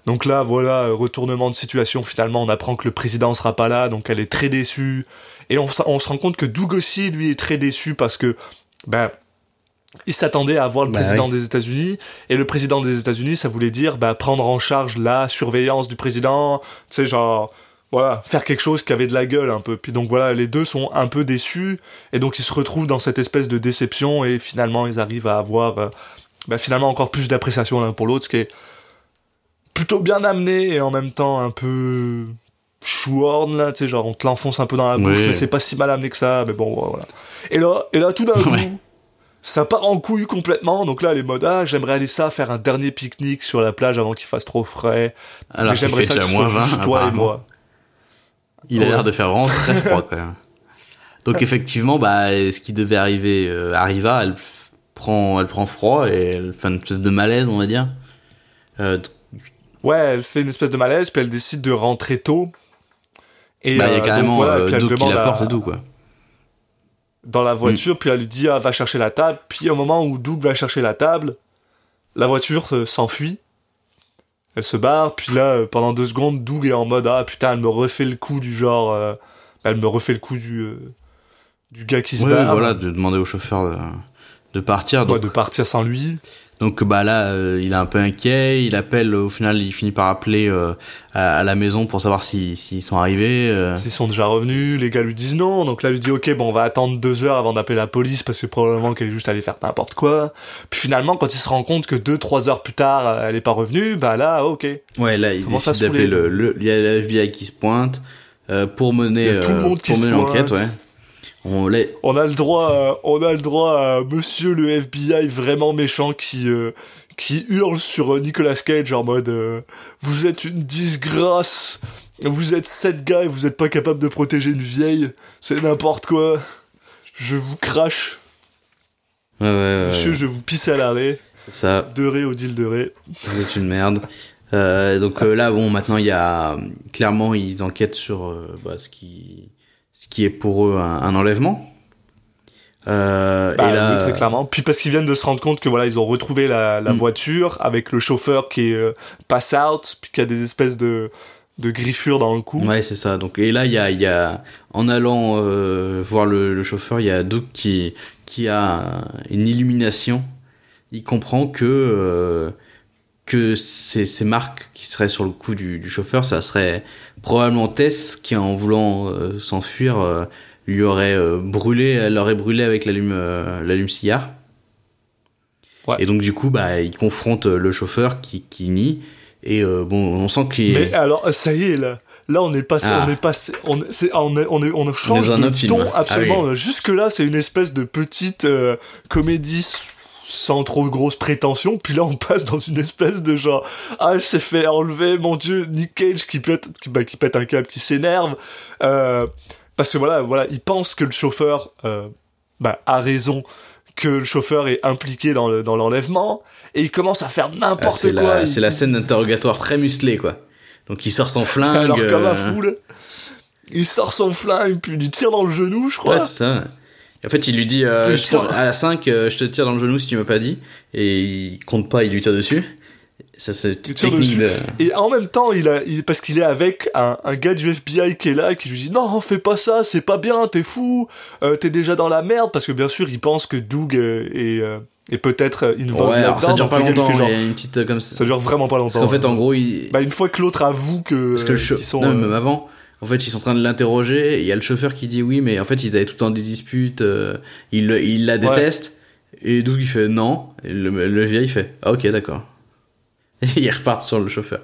Donc là, voilà, retournement de situation. Finalement, on apprend que le président sera pas là, donc elle est très déçue. Et on, se rend compte que Doug aussi, lui, est très déçu parce que, ben, il s'attendait à voir le Bah président oui. des États-Unis. Et le président des États-Unis, ça voulait dire, bah, prendre en charge la surveillance du président. Tu sais, genre, voilà, faire quelque chose qui avait de la gueule un peu. Puis donc voilà, les deux sont un peu déçus. Et donc ils se retrouvent dans cette espèce de déception. Et finalement, ils arrivent à avoir, euh, bah, finalement, encore plus d'appréciation l'un pour l'autre, ce qui est plutôt bien amené et en même temps un peu chouorne là, tu sais, genre on te l'enfonce un peu dans la bouche, Oui. mais c'est pas si mal amené que ça, mais bon, voilà. Et là, et là tout d'un coup, Ouais. ça part en couille complètement, donc là, elle est mode, ah, j'aimerais aller ça, faire un dernier pique-nique sur la plage avant qu'il fasse trop frais, Alors mais j'aimerais ça que ce soit 20, juste toi et moi. Il a l'air de faire vraiment très froid, quand même. Donc, effectivement, bah, ce qui devait arriver euh, arriva. Elle prend, elle prend froid et elle fait une espèce de malaise, on va dire. Euh, Ouais, elle fait une espèce de malaise, puis elle décide de rentrer tôt. Et bah, il y euh, a donc carrément voilà, euh, puis elle qui demande la à- porte tout, quoi. dans la voiture, puis elle lui dit ah, va chercher la table. Puis au moment où Doug va chercher la table, la voiture euh, s'enfuit. Elle se barre, puis là, euh, pendant deux secondes, Doug est en mode ah putain, elle me refait le coup du genre, euh, elle me refait le coup du euh, du gars qui se barre, voilà, de demander au chauffeur de, de partir. Ouais, de partir sans lui. Donc bah là, euh, il est un peu inquiet. Il appelle, au final, il finit par appeler euh, à, à la maison pour savoir s'ils s'ils sont arrivés. euh. S'ils sont déjà revenus, les gars lui disent non, donc là lui dit ok bon on va attendre deux heures avant d'appeler la police parce que probablement qu'elle est juste allée faire n'importe quoi. Puis finalement quand il se rend compte que deux trois heures plus tard elle est pas revenue, bah là ok. Ouais, là, il Commence à décide d'appeler le, le, il y a le FBI qui se pointe euh, pour mener, Il tout le euh, monde pour mener l'enquête, ouais. On On a le droit, à, on a le droit à Monsieur le FBI vraiment méchant qui euh, qui hurle sur euh, Nicolas Cage en mode euh, vous êtes une disgrâce, vous êtes sept gars et vous êtes pas capable de protéger une vieille, c'est n'importe quoi. Je vous crache, Ouais, ouais, ouais, monsieur, je vous pisse à l'arrêt, ça, de ré au deal de ré. vous êtes une merde. Euh, donc là, bon, maintenant, il y a clairement, ils enquêtent sur bah, ce qui, ce qui est pour eux un, un enlèvement. Euh, Bah, et là, oui, très clairement. Puis parce qu'ils viennent de se rendre compte que voilà, ils ont retrouvé la, la Mm. voiture avec le chauffeur qui est euh, pass out, puis qui a des espèces de, de griffures dans le cou. Ouais, c'est ça. Donc, et là, il y a, il y a, en allant euh, voir le, le chauffeur, il y a Doug qui, qui a une illumination. Il comprend que, euh, que ces, ces marques qui seraient sur le cou du, du chauffeur, ça serait probablement Tess qui, en voulant euh, s'enfuir, euh, lui aurait euh, brûlé, elle l'aurait brûlé avec l'allume, euh, l'allume-cigare. Ouais. Et donc, du coup, bah, il confronte le chauffeur qui, qui nie. Et euh, bon, on sent qu'il Mais alors, ça y est, là. Là, on est passé, Ah. on est passé, on, est- on, est, on, est, on change dans un de autre film. ton Ah absolument. Jusque là, c'est une espèce de petite euh, comédie sans trop grosse prétention. Puis là, on passe dans une espèce de genre, ah, je s'est fait enlever, mon dieu, Nick Cage qui pète, qui, bah, qui pète un câble, qui s'énerve. Euh, parce que voilà, voilà, il pense que le chauffeur euh, bah, a raison que le chauffeur est impliqué dans le dans l'enlèvement et il commence à faire Ah, n'importe c'est quoi. Il- c'est la scène d'interrogatoire très musclée, quoi. Donc il sort son flingue. Alors comme un euh. Il sort son flingue, puis il tire dans le genou, je crois. Ouais, c'est ça. En fait, il lui dit euh, je à la 5, euh, je te tire dans le genou si tu m'as pas dit. Et il compte pas, il lui tire dessus. Ça, c'est une technique de. Et en même temps, il a, il, parce qu'il est avec un, un gars du FBI qui est là, qui lui dit non, fais pas ça, c'est pas bien, t'es fou, euh, t'es déjà dans la merde, parce que bien sûr, il pense que Doug est, est peut-être involved Ouais, alors ça dure pas longtemps, genre- il y a une petite comme ça. ça dure vraiment pas Parce longtemps. qu'en fait, en gros, il. bah, une fois que l'autre avoue que, Parce que le sont, non, même avant, en fait, ils sont en train de l'interroger. Il y a le chauffeur qui dit oui, mais en fait, ils avaient tout le temps des disputes. euh, il, le- il la déteste. Et Doug, il fait non. Et le, le vieil, il fait ah, ok, d'accord. Et ils repartent sur le chauffeur.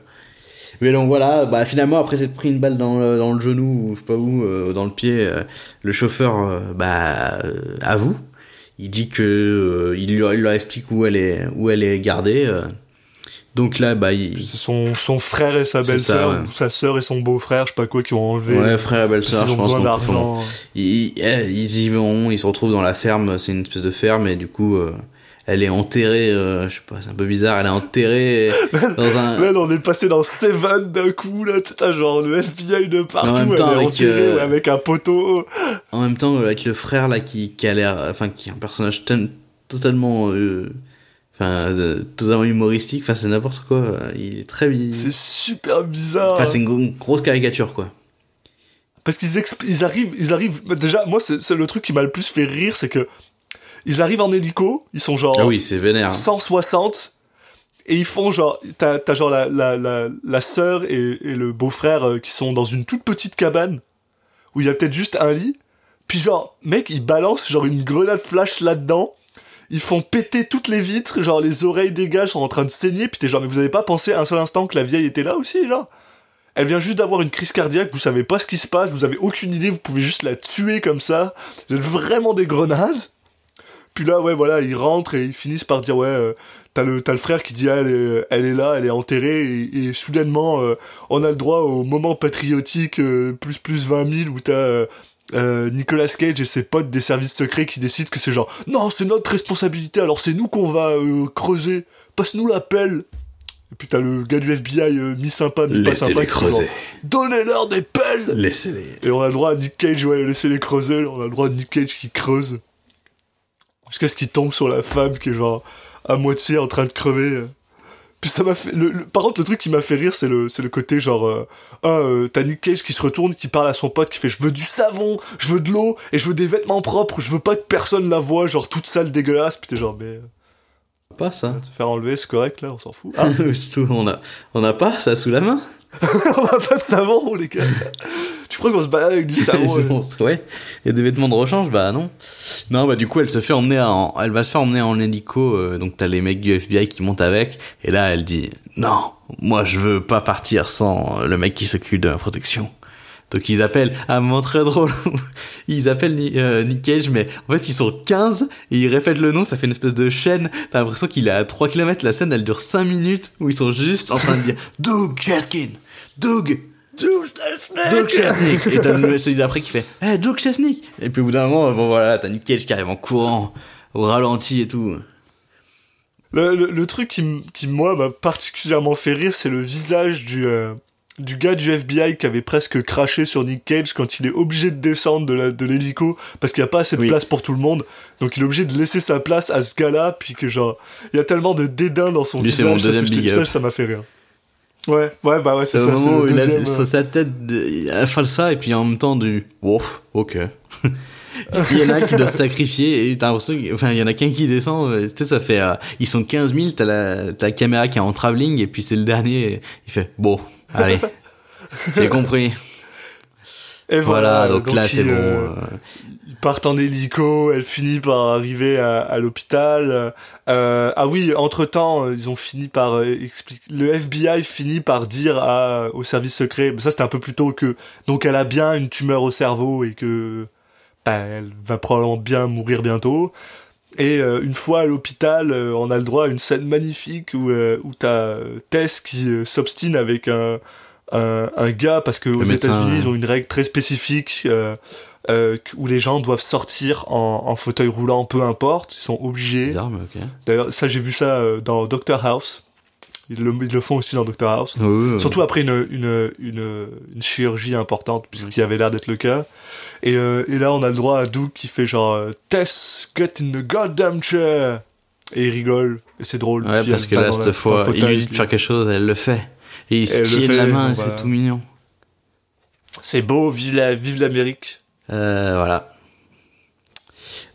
Mais donc voilà, bah finalement après s'être pris une balle dans le, dans le genou ou je sais pas où, euh, dans le pied, euh, le chauffeur euh, bah euh, avoue. Il dit que euh, il, lui, il leur explique où elle est où elle est gardée. Donc là bah il, c'est son, son frère et sa belle-sœur, ouais. ou sa sœur et son beau-frère, je sais pas quoi, qui ont enlevé. ouais frère et belle-sœur Ils je pense d'argent. ils, eh, ils y vont, ils se retrouvent dans la ferme, c'est une espèce de ferme et du coup euh, elle est enterrée, euh, je sais pas, c'est un peu bizarre, elle est enterrée dans un... On est passé dans Seven d'un coup, là, t'as genre le FBI de partout, En même elle est avec, enterrée, euh, avec un poteau. En même temps, avec le frère là qui, qui a l'air, enfin qui est un personnage totalement, enfin euh, totalement humoristique, enfin c'est n'importe quoi. Il est très, bi- C'est super bizarre. enfin c'est une, gro- une grosse caricature quoi. Parce qu'ils exp- ils arrivent, ils arrivent. bah, Déjà, moi, c'est le truc qui m'a le plus fait rire, c'est que ils arrivent en hélico, ils sont genre Ah oui, c'est vénère. hein. 160 et ils font genre t'as genre la la la, la sœur et, et le beau-frère euh, qui sont dans une toute petite cabane où il y a peut-être juste un lit. Puis genre mec, ils balancent genre une grenade flash là-dedans. Ils font péter toutes les vitres, genre les oreilles des gars sont en train de saigner, puis t'es genre mais vous avez pas pensé un seul instant que la vieille était là aussi là Elle vient juste d'avoir une crise cardiaque, vous savez pas ce qui se passe, vous avez aucune idée, vous pouvez juste la tuer comme ça. Vous êtes vraiment des grenazes. Puis là, ouais, voilà, ils rentrent et ils finissent par dire, ouais, euh, t'as le, frère qui dit, ah, elle, est, là, elle est enterrée, et, et soudainement, euh, on a le droit au moment patriotique euh, plus plus 20 000 où t'as euh, Nicolas Cage et ses potes des services secrets qui décident que c'est genre, non, c'est notre responsabilité, alors c'est nous qu'on va euh, creuser, passe-nous la pelle. Et puis t'as le gars du FBI euh, mi-sympa, mi-pas Laissez-les sympa, qui creuser. Donnez-leur des pelles Laissez-les. et on a le droit à Nick Cage, ouais, laisser les creuser, on a le droit à Nick Cage qui creuse. Jusqu'à ce qu'il tombe sur la femme qui est genre à moitié en train de crever. Puis ça m'a fait. Le, le- par contre, le truc qui m'a fait rire, c'est le, c'est le côté genre. Euh, ah, euh, t'as Nick Cage qui se retourne, qui parle à son pote, qui fait Je veux du savon, je veux de l'eau, et je veux des vêtements propres, je veux pas que personne la voie, genre toute sale, dégueulasse. Puis t'es genre, mais. euh, Pas ça. se faire enlever, c'est correct là, on s'en fout. Ah, on a, on a pas ça sous la main. on a pas de savon, les gars. tu crois qu'on se balade avec du savon euh ouais. Et des vêtements de rechange, bah non. Non, bah du coup, elle se fait emmener en, elle va se faire emmener en hélico. euh, donc t'as les mecs du FBI qui montent avec. Et là, elle dit non, moi je veux pas partir sans le mec qui s'occupe de ma protection. Donc ils appellent, à un moment très drôle, ils appellent euh, Nick Cage, mais en fait ils sont 15 et ils répètent le nom, ça fait une espèce de chaîne. T'as l'impression qu'il est à 3 km, la scène elle dure 5 minutes où ils sont juste en train de dire Doug Cheskin, Doug, Doug Chesnick Et t'as le- celui d'après qui fait Eh Doug Chesnick Et puis au bout d'un moment, bon voilà, t'as Nick Cage qui arrive en courant, au ralenti et tout. Le, le, le truc qui, qui moi m'a particulièrement fait rire, c'est le visage du, euh, du gars du FBI qui avait presque craché sur Nick Cage quand il est obligé de descendre de l'hélico parce qu'il n'y a pas assez de Oui. place pour tout le monde. Donc il est obligé de laisser sa place à ce gars-là, puis que genre, il y a tellement de dédain dans son Lui, c'est visage. mon ça, deuxième te big ça, up. ça m'a fait rire. Ouais, ouais, bah ouais, c'est ça. moment le il a deuxième, euh, sa tête, de, de ça, et puis en même temps du Wouf, ok. il y en a qui doit se sacrifier, et t'as l'impression enfin, il y en a qu'un qui descend, euh, tu sais, ça fait, euh, ils sont 15 000, t'as la, la caméra qui est en travelling, et puis c'est le dernier, et il fait, bon, allez, j'ai compris. Et Voilà, donc, là, c'est bon. euh, Ils partent en hélico, elle finit par arriver à, à l'hôpital. Euh, ah oui, entre-temps, ils ont fini par euh, expliquer... Le FBI finit par dire à, au service secret, mais ça c'était un peu plus tôt que... Donc elle a bien une tumeur au cerveau et que... bah, elle va probablement bien mourir bientôt. Et euh, une fois à l'hôpital, euh, on a le droit à une scène magnifique où, euh, où t'as euh, Tess qui s'obstine avec un, un, un gars parce qu'aux médecin, États-Unis, ouais. ils ont une règle très spécifique où les gens doivent sortir en, en fauteuil roulant, peu importe, ils sont obligés. bizarre, mais ok. D'ailleurs, ça j'ai vu ça dans Doctor House. Ils le, ils le font aussi dans Doctor House. Surtout après une, une, une, une chirurgie importante, puisqu'il y avait l'air d'être le cas. Et, euh, et là, on a le droit à Doug qui fait genre euh, Tess, get in the goddamn chair! Et il rigole, et c'est drôle. Ouais, parce que là, la- cette fois, il lui dit de faire quelque chose, elle le fait. Et il se tient la main, c'est tout mignon. C'est beau, vive la- vive l'Amérique. Euh, voilà.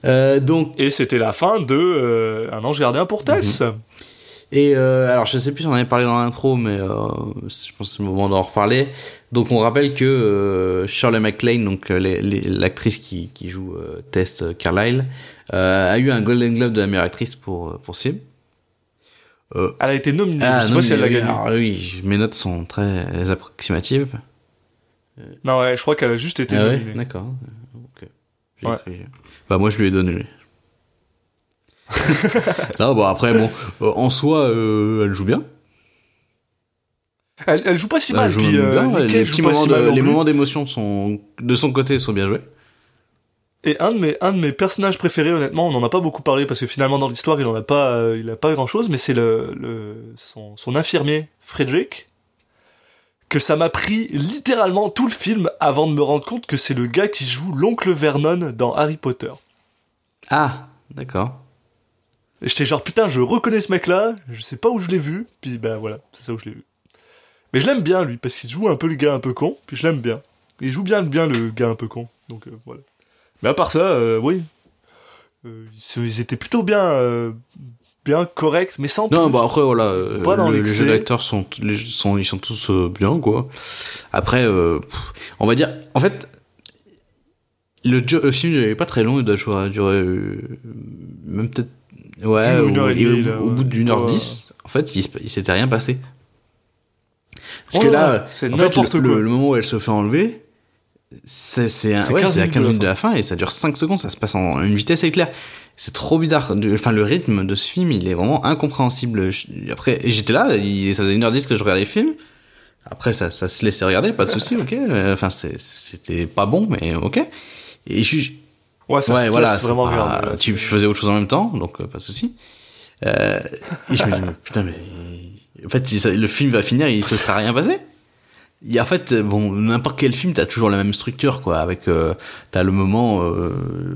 Euh, donc, Et c'était la fin de euh, Un ange gardien pour Tess. Mhm. Et euh, alors, je sais plus si on en avait parlé dans l'intro, mais euh, je pense que c'est le moment d'en reparler. Donc, on rappelle que euh, Shirley MacLaine, donc euh, l'actrice qui, qui joue euh, Test euh, Carlyle, euh, a eu un Golden Globe de la meilleure actrice pour pour film. Euh, Elle a été nominée, ah, je sais non, pas si elle l'a oui, gagné. alors oui, je- mes notes sont très approximatives. Non, ouais, je crois qu'elle a juste été Ah ouais, nominée. d'accord. Ok. J'ai Ouais. Bah moi je lui ai donné. non, bon après bon, euh, en soi, euh, elle joue bien. Elle, elle joue pas si mal, joue puis même euh, bien. Les joue pas moments si de- mal non les plus. moments d'émotion sont de son côté sont bien joués. Et un de mes un de mes personnages préférés, honnêtement, on n'en a pas beaucoup parlé parce que finalement dans l'histoire il en a pas euh, il a pas grand chose, mais c'est le, le son, son infirmier Frederick que ça m'a pris littéralement tout le film avant de me rendre compte que c'est le gars qui joue l'oncle Vernon dans Harry Potter. Ah, d'accord. Et j'étais genre putain, je reconnais ce mec-là, je sais pas où je l'ai vu, puis ben voilà, c'est ça où je l'ai vu. Mais je l'aime bien lui parce qu'il joue un peu le gars un peu con, puis je l'aime bien. Il joue bien bien le gars un peu con, donc euh, voilà. Mais à part ça, euh, oui, Euh, ils, étaient plutôt bien bien corrects, mais sans Non, plus. bah après voilà, Pas dans le- les jeux d'acteurs sont, les, sont, ils sont tous euh, bien quoi. Après, euh, pff, on va dire, en fait, le, film il est pas très long, il doit durer, durer euh, même peut-être, ouais, heure au, et et au bout- là, au ouais. bout d'une heure dix, en fait, il, il s'était rien passé. Parce Ouais, que là, c'est en fait, n'importe le, quoi. le- le moment où elle se fait enlever, c'est c'est C'est ouais, 15 c'est à minutes 15 de la minutes de la fin et ça dure 5 secondes, ça se passe en une vitesse éclair. C'est trop bizarre. Enfin, le rythme de ce film, il est vraiment incompréhensible. Après, j'étais là, il, ça faisait 1h10 que je regardais le film. Après, ça, ça se laissait regarder, pas de souci, ok. Euh, Enfin, c'était pas bon, mais ok. Et je Ouais, ça ouais, voilà, vraiment pas- ouais. tu je faisais autre chose en même temps, donc euh, pas de souci. Euh, et je me dis, mais putain, mais en fait, le film va finir, il se sera rien passé. A en fait, euh, bon, n'importe quel film, t'as toujours la même structure, quoi. Avec, euh, t'as le moment euh,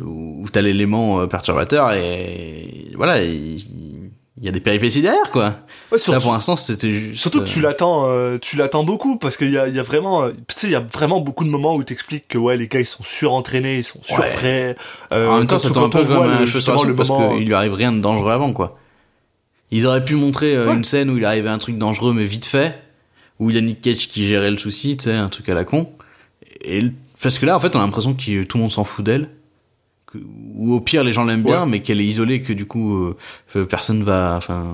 où t'as l'élément euh, perturbateur et voilà, il, il y a des péripéties derrière, quoi. Ouais, Là, surtout, pour l'instant, c'était juste. surtout que tu euh, l'attends, euh, tu l'attends beaucoup parce qu'il y a, il y a vraiment, euh, tu sais, il y a vraiment beaucoup de moments où t'expliques que ouais, les gars ils sont surentraînés, ils sont surprêts. Euh, en même temps, ça tombe un peu comme un cheveu sur le parce moment- qu'il lui arrive rien de dangereux avant, quoi. Ils auraient pu montrer euh, Ouais. une scène où il arrivait un truc dangereux, mais vite fait, où il y a Nick Cage qui gérait le souci, tu sais, un truc à la con. Et parce que là, en fait, on a l'impression que tout le monde s'en fout d'elle. Ou au pire, les gens l'aiment bien, mais qu'elle est isolée, que du coup, euh, euh, personne va, enfin.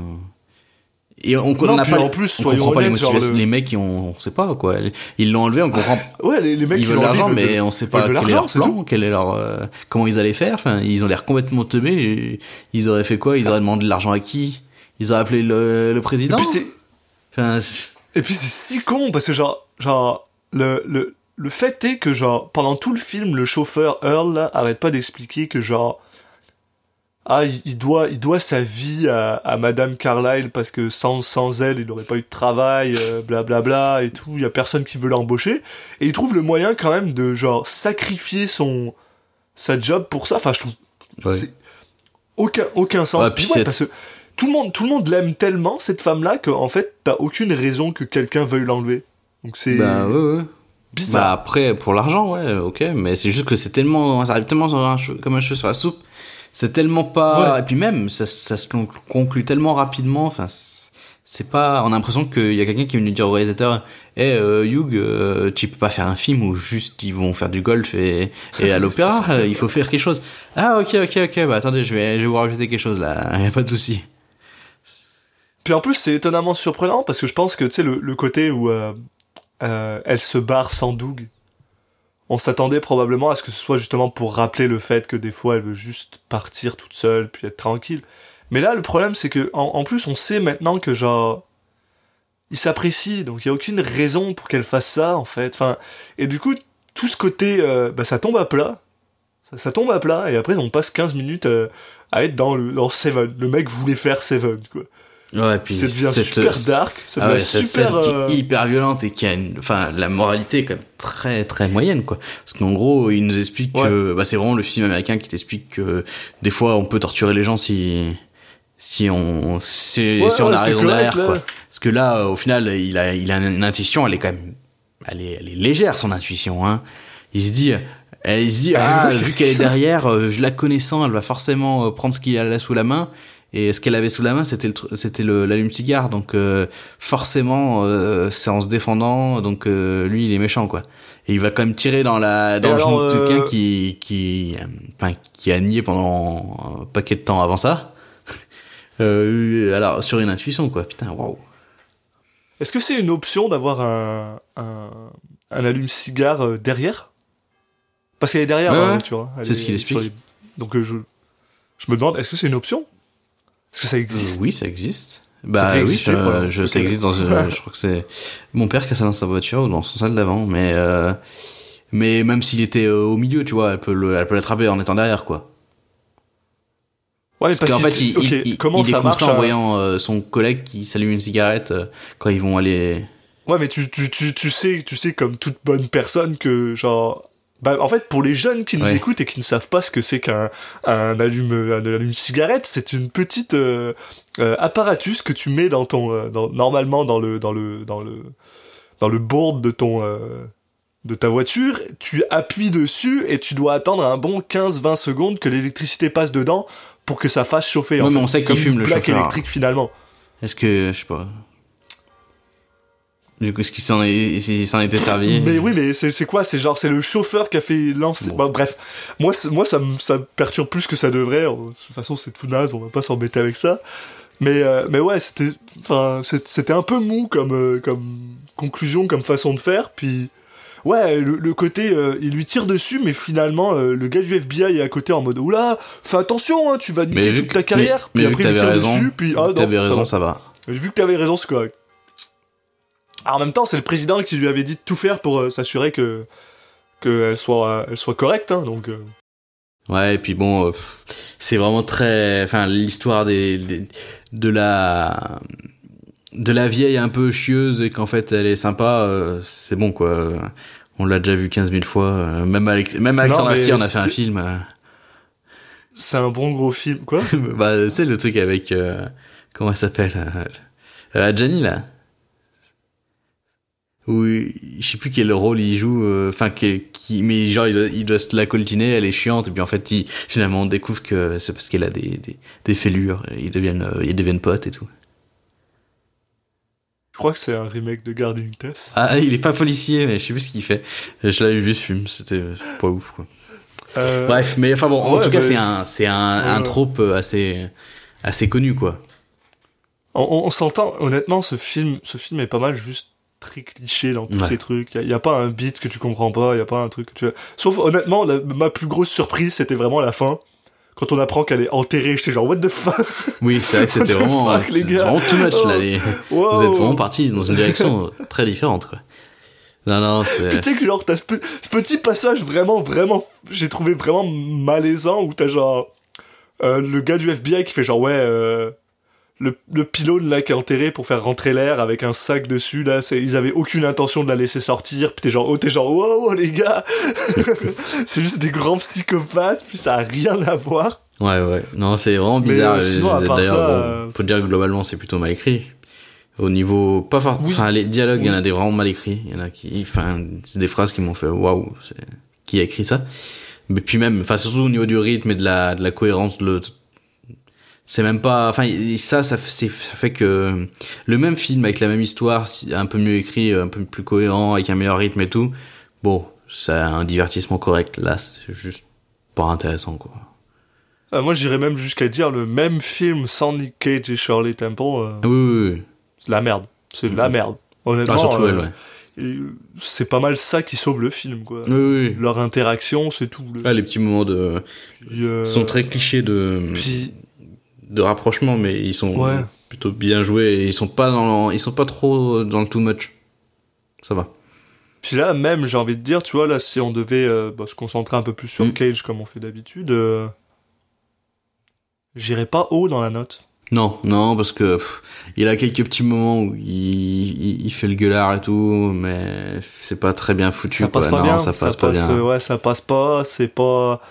Et on, on Non, puis pas, en plus, on comprend pas les motivations. le- Les mecs, ont, on sait pas quoi. Ils l'ont enlevé, on comprend Ouais, les, les mecs ils veulent l'argent, mais veulent on sait pas quel est leur plan, tout. quel est leur, euh, comment ils allaient faire. Enfin, ils ont l'air complètement teubés. Ils auraient fait quoi? Ils auraient demandé de l'argent à qui? Ils auraient appelé le, le Et président? puis c'est, Enfin, c'est- et puis c'est si con parce que genre, genre le le le fait est que genre pendant tout le film, le chauffeur Earl là, arrête pas d'expliquer que genre ah, il, doit, il doit sa vie à, à Madame Carlyle parce que sans, sans elle, il n'aurait pas eu de travail, euh, blablabla et tout. Il y a personne qui veut l'embaucher. Et il trouve le moyen quand même de genre sacrifier son sa job pour ça. Enfin, je trouve Ouais. aucun aucun sens. Ouais, puis Ouais, parce que tout le monde tout le monde l'aime tellement cette femme-là qu'en fait t'as aucune raison que quelqu'un veuille l'enlever. Donc c'est Bah ouais, ouais. Bah bizarre. après, pour l'argent, ouais, ok, mais c'est juste que c'est tellement, ça arrive tellement un cheveu- comme un cheveu sur la soupe. C'est tellement pas, Ouais. et puis même, ça, ça se con- conclut tellement rapidement, enfin, c'est- pas, on a l'impression qu'il y a quelqu'un qui est venu dire au réalisateur, eh, euh, Hugh, euh, tu peux pas faire un film où juste ils vont faire du golf et, et à l'opéra, il faut faire quelque chose. Ah, ok, ok, ok, bah attendez, je vais, je vais vous rajouter quelque chose là, y a pas de souci. Puis en plus, c'est étonnamment surprenant parce que je pense que tu sais le, le côté où euh, euh, elle se barre sans Doug, on s'attendait probablement à ce que ce soit justement pour rappeler le fait que des fois elle veut juste partir toute seule puis être tranquille. Mais là, le problème c'est que en, plus, on sait maintenant que genre il s'apprécie, donc il y a aucune raison pour qu'elle fasse ça en fait. Enfin, et du coup, tout ce côté, euh, bah, ça tombe à plat. Ça, ça tombe à plat et après on passe 15 minutes euh, à être dans le dans Seven. Le mec voulait faire Seven quoi. Ouais, puis Ça devient cette- super dark, ça Ah ouais, cette super. scène qui euh, est hyper violente et qui a une, enfin, la moralité est quand même très très moyenne quoi. Parce qu'en gros, il nous explique que, bah, c'est vraiment le film américain qui t'explique que des fois on peut torturer les gens si si on si, Ouais, si on ouais, a c'est raison correct, derrière là. quoi. Parce que là, euh, au final, il a il a une intuition, elle est quand même, elle est elle est légère son intuition hein. Il se dit elle, il se dit ah vu qu'elle est derrière, euh, je la connaissant, elle va forcément euh, prendre ce qu'il a là sous la main. Et ce qu'elle avait sous la main, c'était le, c'était le, l'allume-cigare. Donc, euh, forcément, euh, c'est en se défendant. Donc, euh, lui, il est méchant, quoi. Et il va quand même tirer dans la, dans Et le genou de quelqu'un euh, qui, qui, euh, enfin, qui a nié pendant un paquet de temps avant ça. euh, alors, sur une intuition, quoi. Putain, waouh. Est-ce que c'est une option d'avoir un, un, un allume-cigare euh, derrière? Parce qu'elle est derrière Ouais, ouais. voiture. hein. C'est ce qu'il explique. les- Donc euh, je, je me demande, est-ce que c'est une option? Est-ce que ça Euh, existe oui, ça existe. Bah oui, je, je- Ok. ça existe dans. euh, je crois que c'est mon père qui a ça dans sa voiture ou dans son salle d'avant, mais euh, mais même s'il était euh, au milieu, tu vois, elle peut le, elle peut l'attraper en étant derrière, quoi. Ouais, mais Parce qu'en fait, il, il, comment il ça marche ça en voyant euh, son collègue qui s'allume une cigarette euh, quand ils vont aller. Ouais, mais tu, tu, tu, tu sais, tu sais comme toute bonne personne que genre. Bah, en fait, pour les jeunes qui nous Ouais. écoutent et qui ne savent pas ce que c'est qu'un un allume, un allume cigarette, c'est une petite euh, euh, apparatus que tu mets dans ton, euh, dans, normalement dans le, dans le, dans le, dans le board de ton, euh, de ta voiture. Tu appuies dessus et tu dois attendre un bon 15-20 secondes que l'électricité passe dedans pour que ça fasse chauffer. en Ouais, mais fait. on sait qu'il fume, une le plaque chauffeur. électrique finalement. Est-ce que je sais pas. Du coup, est-ce qu'il s'en était servi? Mais oui, mais c'est c'est quoi? C'est genre, c'est le chauffeur qui a fait lancer. Bon. Bah, bref, moi, moi ça, me, ça me perturbe plus que ça devrait. De toute façon, c'est tout naze, on va pas s'embêter avec ça. Mais, euh, mais ouais, c'était c'était un peu mou comme, euh, comme conclusion, comme façon de faire. Puis, ouais, le, le côté, euh, il lui tire dessus, mais finalement, euh, le gars du FBI est à côté en mode Oula, fais attention, hein, tu vas niquer toute ta carrière. mais, puis mais après, il lui tire raison, dessus, puis ah non, t'avais raison, va. ça va. Vu que t'avais raison, c'est correct. Alors, en même temps, c'est le président qui lui avait dit de tout faire pour euh, s'assurer que qu'elle soit, euh, elle soit correcte, hein, donc... euh, Ouais, et puis bon, euh, c'est vraiment très, enfin, l'histoire des, des- de la, de la vieille un peu chieuse et qu'en fait elle est sympa, euh, c'est bon quoi. On l'a déjà vu 15 000 fois. euh, même avec, même Alexandre Astier, on a fait un film. euh, C'est un bon gros film, quoi. bah, c'est le truc avec, euh, comment elle s'appelle, euh, euh, Gianni là. Où, je sais plus quel rôle il joue, euh, enfin, qui, qui, mais genre, il doit, il doit se la coltiner, elle est chiante, et puis en fait, il, finalement, on découvre que c'est parce qu'elle a des, des, des fêlures, et ils deviennent, euh, ils deviennent potes et tout. Je crois que c'est un remake de Guarding Tess. Ah, il est pas policier, mais je sais plus ce qu'il fait. Je l'avais vu ce film, c'était pas ouf, quoi. Euh, Bref, mais enfin bon, en ouais, tout cas, bah, c'est un, c'est un, un trope assez, assez connu, quoi. On, on- on s'entend, honnêtement, ce film, ce film est pas mal juste très cliché dans tous Ouais. ces trucs. Il y, a pas un beat que tu comprends pas, il y a pas un truc que tu... Sauf, honnêtement, la- ma plus grosse surprise, c'était vraiment la fin. Quand on apprend qu'elle est enterrée, j'étais genre, what the fuck? Oui, c'est vrai que c'était vraiment, fuck, les c'est gars? vraiment too much, là, Oh. les, Wow. Vous êtes vraiment partis dans une direction très différente, quoi. Non, non, c'est. Puis tu sais que genre, t'as ce, pe- ce petit passage vraiment, vraiment, j'ai trouvé vraiment malaisant où t'as genre, Euh, le gars du FBI qui fait genre ouais euh, le, le pylône là qui est enterré pour faire rentrer l'air avec un sac dessus là c'est ils avaient aucune intention de la laisser sortir puis t'es genre oh t'es genre wow, les gars c'est juste des grands psychopathes puis ça a rien à voir Ouais, ouais. Non, c'est vraiment bizarre. euh, part D'ailleurs, bon, euh, faut dire que globalement, c'est plutôt mal écrit. Au niveau, pas fort. Oui. Enfin, les dialogues, il y en a des vraiment mal écrits. Il y en a qui, enfin, c'est des phrases qui m'ont fait waouh, qui a écrit ça? Mais puis même, enfin, surtout au niveau du rythme et de la, de la cohérence, le, c'est même pas, enfin, ça, ça, fait- c'est- ça fait que le même film avec la même histoire, un peu mieux écrit, un peu plus cohérent, avec un meilleur rythme et tout, bon, c'est un divertissement correct. Là, c'est juste pas intéressant, quoi. Euh, moi j'irais même jusqu'à dire le même film sans Nick Cage et Shirley Temple euh, Ah Oui, oui, oui. c'est de la merde c'est de la merde honnêtement Ah, surtout euh, elle, ouais. et, euh, c'est pas mal ça qui sauve le film quoi Oui, oui. leur interaction c'est tout le- Ah, les petits moments de Puis, euh, ils sont très clichés de puis de rapprochement, mais ils sont Ouais. plutôt bien joués et ils sont pas dans ils sont pas trop dans le too much. Ça va. Puis là, même, j'ai envie de dire, tu vois, là, si on devait euh, bah, se concentrer un peu plus sur Mm. Cage comme on fait d'habitude, euh, j'irais pas haut dans la note. Non, non, parce que pff, il a quelques petits moments où il, il, il fait le gueulard et tout, mais c'est pas très bien foutu. ça passe quoi. pas non, bien. ça passe pas bien. euh, ouais, ça passe pas. C'est pas.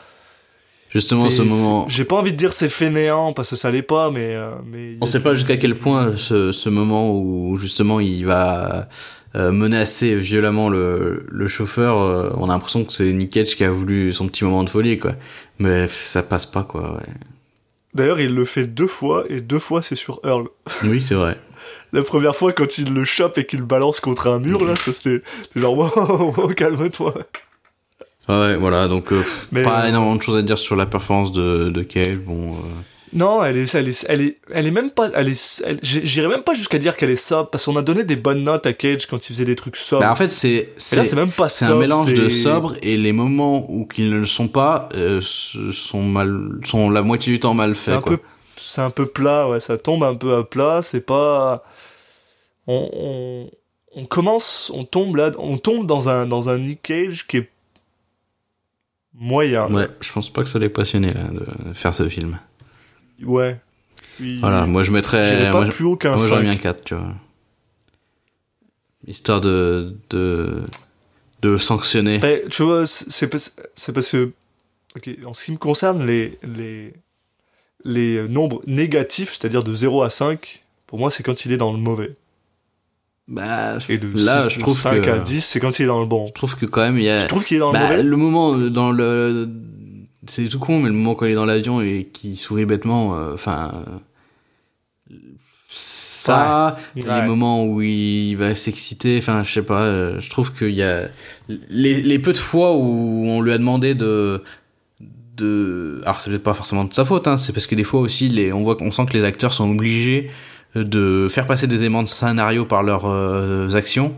Justement, ce moment, J'ai pas envie de dire c'est fainéant parce que ça l'est pas, mais. euh, mais on sait du- pas jusqu'à quel point ce, ce moment où justement il va euh, menacer violemment le, le chauffeur, euh, on a l'impression que c'est Nick Cage qui a voulu son petit moment de folie, quoi. Mais ça passe pas, quoi. Ouais. D'ailleurs, il le fait deux fois et deux fois c'est sur Earl. Oui, c'est vrai. La première fois, quand il le chope et qu'il le balance contre un mur, là, ça c'était c'était genre, wow, wow, calme-toi. Ouais, voilà, donc euh, Mais, pas euh, énormément de choses à dire sur la performance de, de Cage. Bon, euh, Non, elle est, elle est, elle est, elle est même pas, elle est, j'irais même pas jusqu'à dire qu'elle est sobre, parce qu'on a donné des bonnes notes à Cage quand il faisait des trucs sobres. bah, en fait, c'est c'est là, c'est même pas c'est un mélange de sobre et les moments où qu'ils ne le sont pas euh, sont mal, sont la moitié du temps mal faits. c'est un peu plat, ouais, ça tombe un peu à plat, c'est pas, on, on, on commence, on tombe là, on tombe dans un, dans un Nick Cage qui est moyen. Ouais, je pense pas que ça l'ait passionné là, de faire ce film. Ouais. Puis- Voilà, moi je mettrais. pas Moi, plus haut qu'un moi, j'aurais 5. mis un 4, tu vois. Histoire de, de, de sanctionner. Ben, tu vois, c'est parce, que, ok, en ce qui me concerne, les, les, les nombres négatifs, c'est-à-dire de 0 à 5, pour moi, c'est quand il est dans le mauvais. Bah, Et de, là, 6, je trouve 5 que, à 10, c'est quand il est dans le bon. je trouve que quand même il y a. Je trouve qu'il est dans le Bah, mauvais. le moment euh, dans le c'est tout con mais le moment quand il est dans l'avion et qu'il sourit bêtement euh, enfin euh, ça Ouais. les Ouais. moments où il va s'exciter enfin je sais pas euh, je trouve qu'il y a les, les peu de fois où on lui a demandé de de alors c'est peut-être pas forcément de sa faute hein, c'est parce que des fois aussi les on voit qu'on sent que les acteurs sont obligés de faire passer des éléments de scénario par leurs euh, actions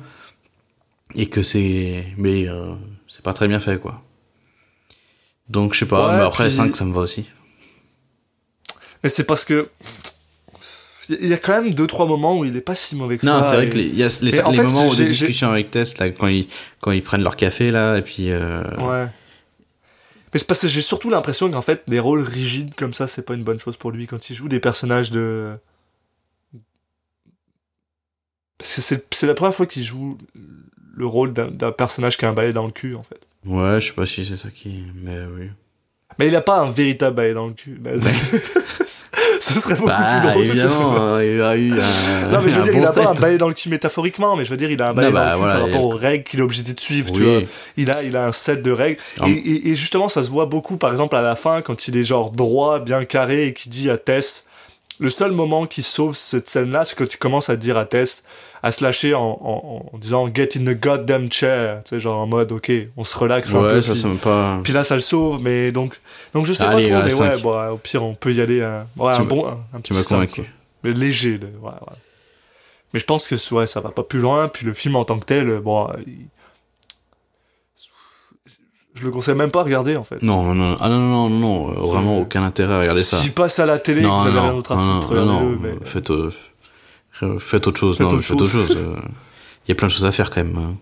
et que c'est mais euh, c'est pas très bien fait quoi donc je sais pas Ouais, mais après puis- 5 ça me va aussi Mais c'est parce que, il y a quand même 2-3 moments où il est pas si mauvais que non ça. c'est vrai et- que les, y a les, les fait, moments de j'ai- j'ai- discussion avec Tess là quand ils quand ils prennent leur café là et puis euh, Ouais. Mais c'est parce que j'ai surtout l'impression qu'en fait, des rôles rigides comme ça, c'est pas une bonne chose pour lui quand il joue des personnages de. C'est la première fois qu'il joue le rôle d'un personnage qui a un balai dans le cul, en fait. ouais je sais pas si c'est ça qui mais oui Mais il a pas un véritable balai dans le cul. Mais- Ce serait beaucoup bah plus drôle. évidemment il a eu un Non, mais je veux dire, bon il a pas un balai dans le cul métaphoriquement, mais je veux dire, il a un balai Non, dans bah, le cul voilà, par rapport a- aux règles qu'il est obligé de suivre, tu vois. Il a, il a un set de règles. Et, et- et justement, ça se voit beaucoup, par exemple, à la fin, quand il est genre droit, bien carré, et qu'il dit à Tess, le seul moment qui sauve cette scène-là, c'est quand il commence à dire à Tess, à se lâcher en, en- en disant get in the goddamn chair, tu sais, genre en mode, ok, on se relaxe un peu. ouais ça puis- ça pas puis là, ça le sauve, mais donc, donc je sais Allez, pas trop, mais ouais, bon, au pire, on peut y aller, euh, ouais, Tu un bon, un, un tu petit convaincu quoi. mais léger, ouais, ouais. Mais je pense que ouais, ça va pas plus loin, puis le film en tant que tel, bon, il- je le conseille même pas à regarder en fait. non non non ah non non non non euh, vraiment aucun intérêt à regarder ça Si passe à la télé, non, vous avez rien d'autre à non, foutre, mais- faites, euh, euh, faites autre chose. Faites non, autre faites autre chose. euh, Il y a plein de choses à faire quand même.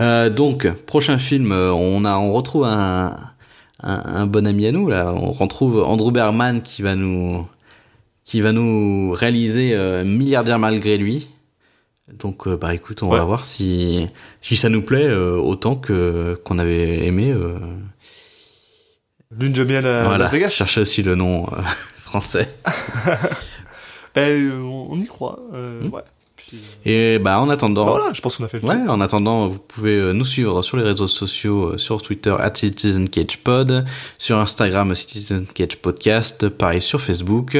Euh, donc, prochain film, euh, on a, on retrouve un, un, un bon ami à nous là. On retrouve Andrew Bergman qui va nous qui va nous réaliser euh, Milliardaire malgré lui. Donc euh, bah écoute, on Ouais. va voir si si ça nous plaît euh, autant que qu'on avait aimé. euh, Lune de miel à voilà, Las Vegas. aussi le nom français. Ben, on y croit. Hmm. ouais. Et bah en attendant, voilà, je pense qu'on a fait le Ouais, en attendant, vous pouvez nous suivre sur les réseaux sociaux, sur Twitter, at CitizenCagePod, sur Instagram, Citizen Cage Podcast, pareil sur Facebook.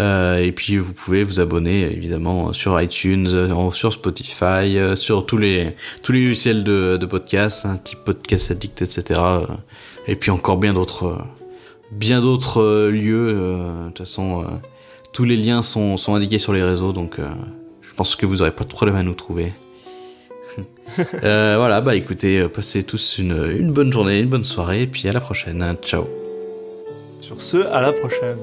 Euh, et puis vous pouvez vous abonner évidemment sur iTunes, sur Spotify, euh, sur tous les tous les logiciels de, de podcast, hein, type Podcast Addict, etc. euh, Et puis encore bien d'autres bien d'autres lieux. De toute façon, tous les liens sont, sont indiqués sur les réseaux, donc je pense que vous aurez pas de problème à nous trouver. Voilà, bah écoutez, passez tous une bonne journée, une bonne soirée, et puis à la prochaine. Ciao. Sur ce, à la prochaine.